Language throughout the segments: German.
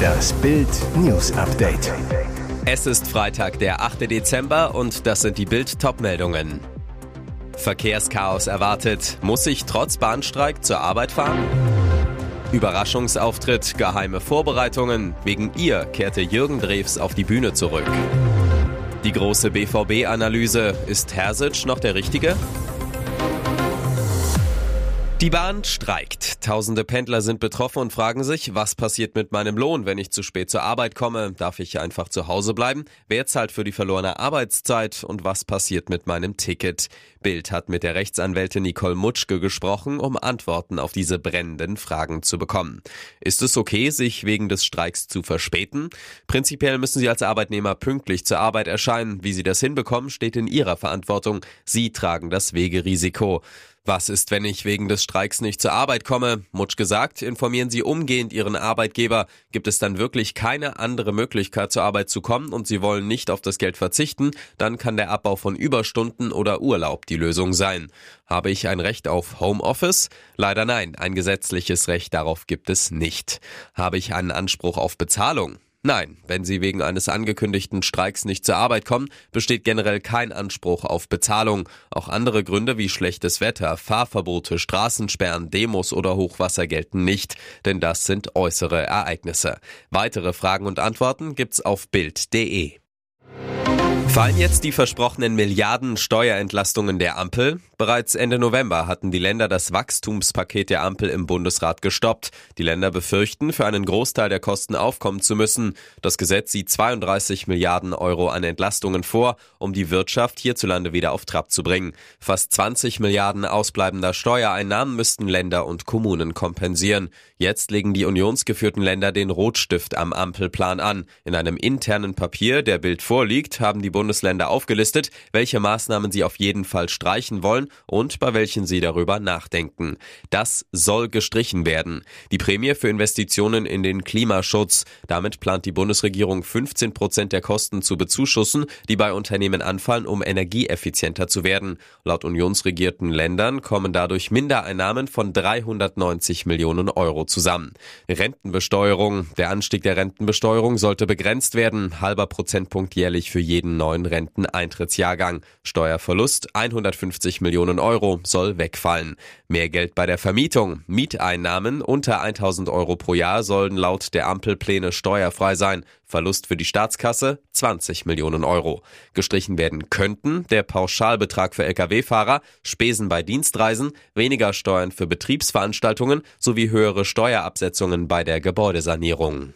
Das Bild News Update. Es ist Freitag, der 8. Dezember und das sind die Bild Topmeldungen. Verkehrschaos erwartet. Muss ich trotz Bahnstreik zur Arbeit fahren? Überraschungsauftritt, geheime Vorbereitungen. Wegen ihr kehrte Jürgen Drews auf die Bühne zurück. Die große BVB-Analyse. Ist Hersic noch der Richtige? Die Bahn streikt. Tausende Pendler sind betroffen und fragen sich, was passiert mit meinem Lohn, wenn ich zu spät zur Arbeit komme? Darf ich einfach zu Hause bleiben? Wer zahlt für die verlorene Arbeitszeit? Und was passiert mit meinem Ticket? Bild hat mit der Rechtsanwältin Nicole Mutschke gesprochen, um Antworten auf diese brennenden Fragen zu bekommen. Ist es okay, sich wegen des Streiks zu verspäten? Prinzipiell müssen Sie als Arbeitnehmer pünktlich zur Arbeit erscheinen. Wie Sie das hinbekommen, steht in Ihrer Verantwortung. Sie tragen das Wegerisiko. Was ist, wenn ich wegen des Streiks nicht zur Arbeit komme? Mutsch gesagt, informieren Sie umgehend Ihren Arbeitgeber. Gibt es dann wirklich keine andere Möglichkeit zur Arbeit zu kommen und Sie wollen nicht auf das Geld verzichten, dann kann der Abbau von Überstunden oder Urlaub die Lösung sein. Habe ich ein Recht auf Homeoffice? Leider nein, ein gesetzliches Recht darauf gibt es nicht. Habe ich einen Anspruch auf Bezahlung? Nein, wenn Sie wegen eines angekündigten Streiks nicht zur Arbeit kommen, besteht generell kein Anspruch auf Bezahlung. Auch andere Gründe wie schlechtes Wetter, Fahrverbote, Straßensperren, Demos oder Hochwasser gelten nicht, denn das sind äußere Ereignisse. Weitere Fragen und Antworten gibt's auf Bild.de. Fallen jetzt die versprochenen Milliarden Steuerentlastungen der Ampel? Bereits Ende November hatten die Länder das Wachstumspaket der Ampel im Bundesrat gestoppt. Die Länder befürchten, für einen Großteil der Kosten aufkommen zu müssen. Das Gesetz sieht 32 Milliarden Euro an Entlastungen vor, um die Wirtschaft hierzulande wieder auf Trab zu bringen. Fast 20 Milliarden ausbleibender Steuereinnahmen müssten Länder und Kommunen kompensieren. Jetzt legen die unionsgeführten Länder den Rotstift am Ampelplan an. In einem internen Papier, der Bild vorliegt, haben die Bundesländer aufgelistet, welche Maßnahmen sie auf jeden Fall streichen wollen und bei welchen sie darüber nachdenken. Das soll gestrichen werden. Die Prämie für Investitionen in den Klimaschutz. Damit plant die Bundesregierung 15 Prozent der Kosten zu bezuschussen, die bei Unternehmen anfallen, um energieeffizienter zu werden. Laut unionsregierten Ländern kommen dadurch Mindereinnahmen von 390 Millionen Euro zusammen. Rentenbesteuerung. Der Anstieg der Rentenbesteuerung sollte begrenzt werden. Halber Prozentpunkt jährlich für jeden neuen Renteneintrittsjahrgang. Steuerverlust 150 Millionen Euro soll wegfallen. Mehr Geld bei der Vermietung. Mieteinnahmen unter 1000 Euro pro Jahr sollen laut der Ampelpläne steuerfrei sein. Verlust für die Staatskasse 20 Millionen Euro. Gestrichen werden könnten der Pauschalbetrag für Lkw-Fahrer, Spesen bei Dienstreisen, weniger Steuern für Betriebsveranstaltungen sowie höhere Steuerabsetzungen bei der Gebäudesanierung.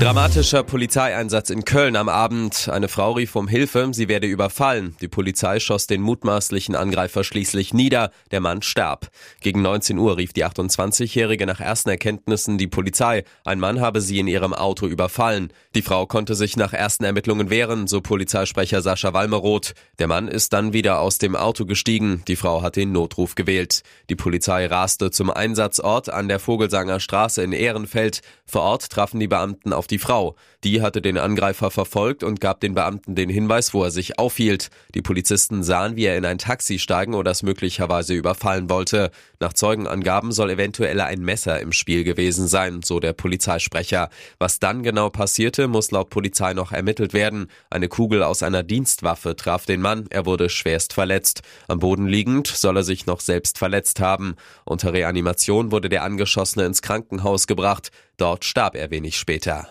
Dramatischer Polizeieinsatz in Köln am Abend. Eine Frau rief um Hilfe, sie werde überfallen. Die Polizei schoss den mutmaßlichen Angreifer schließlich nieder. Der Mann starb. Gegen 19 Uhr rief die 28-Jährige nach ersten Erkenntnissen die Polizei. Ein Mann habe sie in ihrem Auto überfallen. Die Frau konnte sich nach ersten Ermittlungen wehren, so Polizeisprecher Sascha Walmeroth. Der Mann ist dann wieder aus dem Auto gestiegen. Die Frau hat den Notruf gewählt. Die Polizei raste zum Einsatzort an der Vogelsanger Straße in Ehrenfeld. Vor Ort trafen die Beamten auf die Frau. Die hatte den Angreifer verfolgt und gab den Beamten den Hinweis, wo er sich aufhielt. Die Polizisten sahen, wie er in ein Taxi steigen oder es möglicherweise überfallen wollte. Nach Zeugenangaben soll eventuell ein Messer im Spiel gewesen sein, so der Polizeisprecher. Was dann genau passierte, muss laut Polizei noch ermittelt werden. Eine Kugel aus einer Dienstwaffe traf den Mann, er wurde schwerst verletzt. Am Boden liegend soll er sich noch selbst verletzt haben. Unter Reanimation wurde der Angeschossene ins Krankenhaus gebracht. Dort starb er wenig später.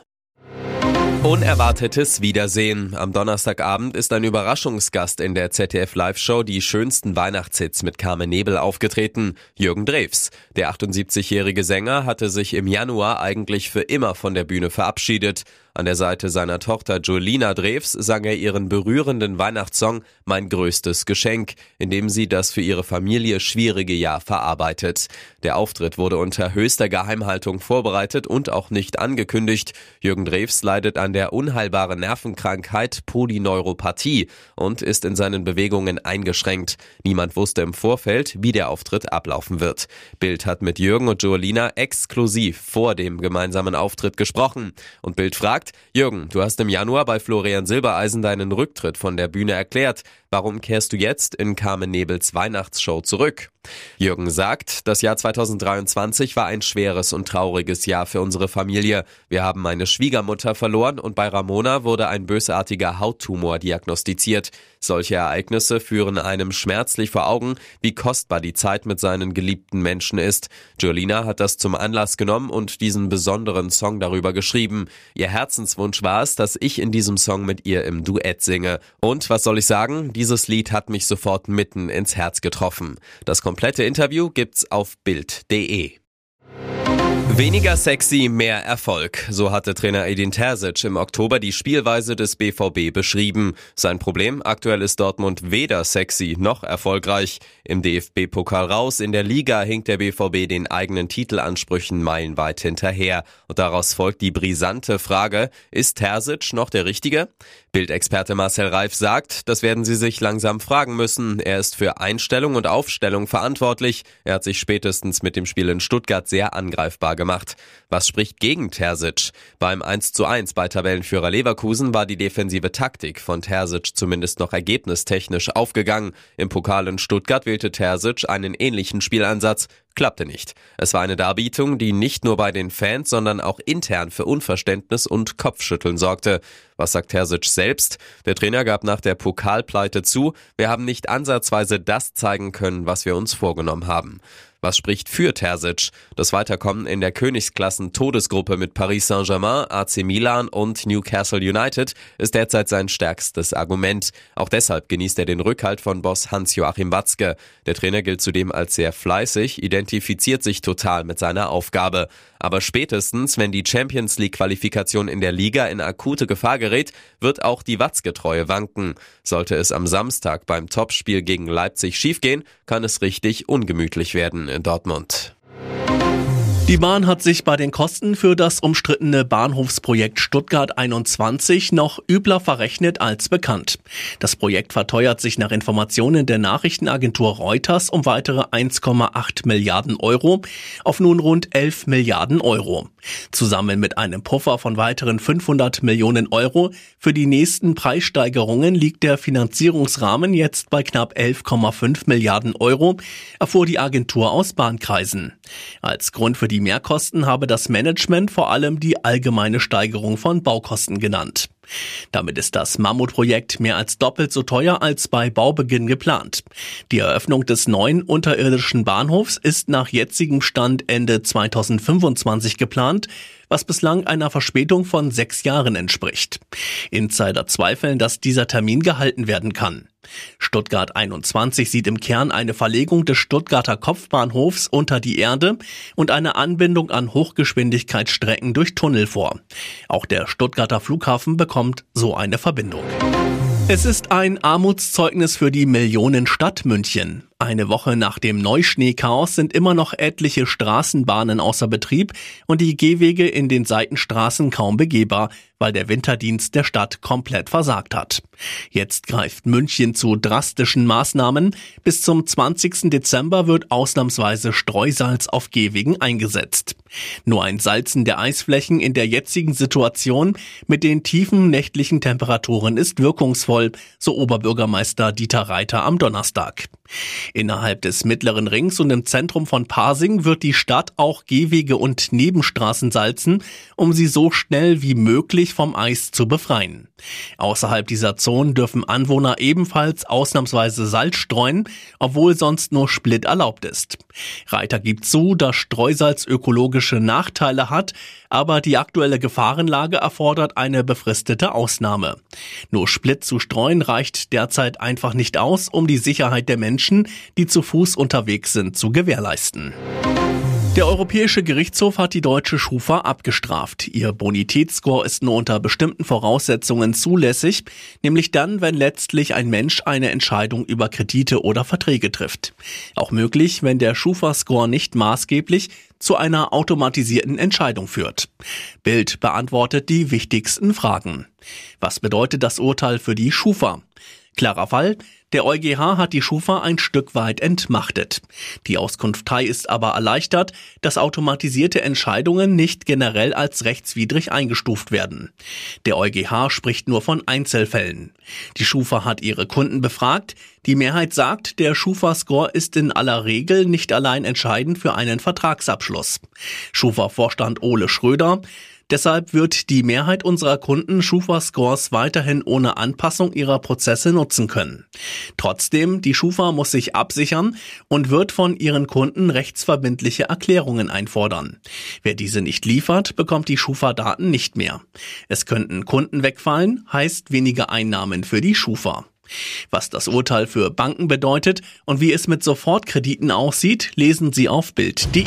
Unerwartetes Wiedersehen. Am Donnerstagabend ist ein Überraschungsgast in der ZDF Live-Show die schönsten Weihnachtshits mit Carmen Nebel aufgetreten, Jürgen Drews. Der 78-jährige Sänger hatte sich im Januar eigentlich für immer von der Bühne verabschiedet. An der Seite seiner Tochter Jolina Drews sang er ihren berührenden Weihnachtssong Mein größtes Geschenk, in dem sie das für ihre Familie schwierige Jahr verarbeitet. Der Auftritt wurde unter höchster Geheimhaltung vorbereitet und auch nicht angekündigt. Jürgen Drews leidet an der unheilbaren Nervenkrankheit Polyneuropathie und ist in seinen Bewegungen eingeschränkt. Niemand wusste im Vorfeld, wie der Auftritt ablaufen wird. Bild hat mit Jürgen und Jolina exklusiv vor dem gemeinsamen Auftritt gesprochen und Bild fragt, sagt, Jürgen, du hast im Januar bei Florian Silbereisen deinen Rücktritt von der Bühne erklärt. Warum kehrst du jetzt in Carmen Nebels Weihnachtsshow zurück? Jürgen sagt, das Jahr 2023 war ein schweres und trauriges Jahr für unsere Familie. Wir haben meine Schwiegermutter verloren und bei Ramona wurde ein bösartiger Hauttumor diagnostiziert. Solche Ereignisse führen einem schmerzlich vor Augen, wie kostbar die Zeit mit seinen geliebten Menschen ist. Jolina hat das zum Anlass genommen und diesen besonderen Song darüber geschrieben. Ihr Herzenswunsch war es, dass ich in diesem Song mit ihr im Duett singe. Und was soll ich sagen? Dieses Lied hat mich sofort mitten ins Herz getroffen. Das komplette Interview gibt's auf Bild.de. Weniger sexy, mehr Erfolg. So hatte Trainer Edin Terzic im Oktober die Spielweise des BVB beschrieben. Sein Problem, aktuell ist Dortmund weder sexy noch erfolgreich. Im DFB-Pokal raus, in der Liga hinkt der BVB den eigenen Titelansprüchen meilenweit hinterher. Und daraus folgt die brisante Frage, ist Terzic noch der Richtige? Bildexperte Marcel Reif sagt, das werden sie sich langsam fragen müssen. Er ist für Einstellung und Aufstellung verantwortlich. Er hat sich spätestens mit dem Spiel in Stuttgart sehr angreifbar gemacht. Was spricht gegen Terzic? Beim 1 zu 1 bei Tabellenführer Leverkusen war die defensive Taktik von Terzic zumindest noch ergebnistechnisch aufgegangen. Im Pokal in Stuttgart wählte Terzic einen ähnlichen Spielansatz klappte nicht. Es war eine Darbietung, die nicht nur bei den Fans, sondern auch intern für Unverständnis und Kopfschütteln sorgte. Was sagt Terzic selbst? Der Trainer gab nach der Pokalpleite zu, wir haben nicht ansatzweise das zeigen können, was wir uns vorgenommen haben. Was spricht für Terzic? Das Weiterkommen in der Königsklassen Todesgruppe mit Paris Saint-Germain, AC Milan und Newcastle United ist derzeit sein stärkstes Argument. Auch deshalb genießt er den Rückhalt von Boss Hans-Joachim Watzke. Der Trainer gilt zudem als sehr fleißig, identifiziert sich total mit seiner Aufgabe. Aber spätestens, wenn die Champions League Qualifikation in der Liga in akute Gefahr gerät, wird auch die Watzgetreue wanken. Sollte es am Samstag beim Topspiel gegen Leipzig schiefgehen, kann es richtig ungemütlich werden in Dortmund. Die Bahn hat sich bei den Kosten für das umstrittene Bahnhofsprojekt Stuttgart 21 noch übler verrechnet als bekannt. Das Projekt verteuert sich nach Informationen der Nachrichtenagentur Reuters um weitere 1,8 Milliarden Euro auf nun rund 11 Milliarden Euro. Zusammen mit einem Puffer von weiteren 500 Millionen Euro für die nächsten Preissteigerungen liegt der Finanzierungsrahmen jetzt bei knapp 11,5 Milliarden Euro, erfuhr die Agentur aus Bahnkreisen. Als Grund für die die Mehrkosten habe das Management vor allem die allgemeine Steigerung von Baukosten genannt. Damit ist das Mammutprojekt mehr als doppelt so teuer als bei Baubeginn geplant. Die Eröffnung des neuen unterirdischen Bahnhofs ist nach jetzigem Stand Ende 2025 geplant, was bislang einer Verspätung von sechs Jahren entspricht. Insider zweifeln, dass dieser Termin gehalten werden kann. Stuttgart 21 sieht im Kern eine Verlegung des Stuttgarter Kopfbahnhofs unter die Erde und eine Anbindung an Hochgeschwindigkeitsstrecken durch Tunnel vor. Auch der Stuttgarter Flughafen bekommt so eine Verbindung. Es ist ein Armutszeugnis für die Millionenstadt München. Eine Woche nach dem Neuschneechaos sind immer noch etliche Straßenbahnen außer Betrieb und die Gehwege in den Seitenstraßen kaum begehbar, weil der Winterdienst der Stadt komplett versagt hat. Jetzt greift München zu drastischen Maßnahmen. Bis zum 20. Dezember wird ausnahmsweise Streusalz auf Gehwegen eingesetzt. Nur ein Salzen der Eisflächen in der jetzigen Situation mit den tiefen nächtlichen Temperaturen ist wirkungsvoll, so Oberbürgermeister Dieter Reiter am Donnerstag. Innerhalb des mittleren Rings und im Zentrum von Pasing wird die Stadt auch Gehwege und Nebenstraßen salzen, um sie so schnell wie möglich vom Eis zu befreien. Außerhalb dieser Zonen dürfen Anwohner ebenfalls ausnahmsweise Salz streuen, obwohl sonst nur Split erlaubt ist. Reiter gibt zu, dass Streusalz ökologische Nachteile hat, aber die aktuelle Gefahrenlage erfordert eine befristete Ausnahme. Nur Split zu streuen reicht derzeit einfach nicht aus, um die Sicherheit der Menschen, die zu Fuß unterwegs sind, zu gewährleisten. Der Europäische Gerichtshof hat die deutsche Schufa abgestraft. Ihr Bonitätsscore ist nur unter bestimmten Voraussetzungen zulässig, nämlich dann, wenn letztlich ein Mensch eine Entscheidung über Kredite oder Verträge trifft. Auch möglich, wenn der Schufa-Score nicht maßgeblich zu einer automatisierten Entscheidung führt. Bild beantwortet die wichtigsten Fragen. Was bedeutet das Urteil für die Schufa? Klarer Fall, Der EuGH hat die Schufa ein Stück weit entmachtet. Die Auskunftei ist aber erleichtert, dass automatisierte Entscheidungen nicht generell als rechtswidrig eingestuft werden. Der EuGH spricht nur von Einzelfällen. Die Schufa hat ihre Kunden befragt. Die Mehrheit sagt, der Schufa-Score ist in aller Regel nicht allein entscheidend für einen Vertragsabschluss. Schufa-Vorstand Ole Schröder Deshalb wird die Mehrheit unserer Kunden Schufa-Scores weiterhin ohne Anpassung ihrer Prozesse nutzen können. Trotzdem, die Schufa muss sich absichern und wird von ihren Kunden rechtsverbindliche Erklärungen einfordern. Wer diese nicht liefert, bekommt die Schufa-Daten nicht mehr. Es könnten Kunden wegfallen, heißt weniger Einnahmen für die Schufa. Was das Urteil für Banken bedeutet und wie es mit Sofortkrediten aussieht, lesen Sie auf Bild.de.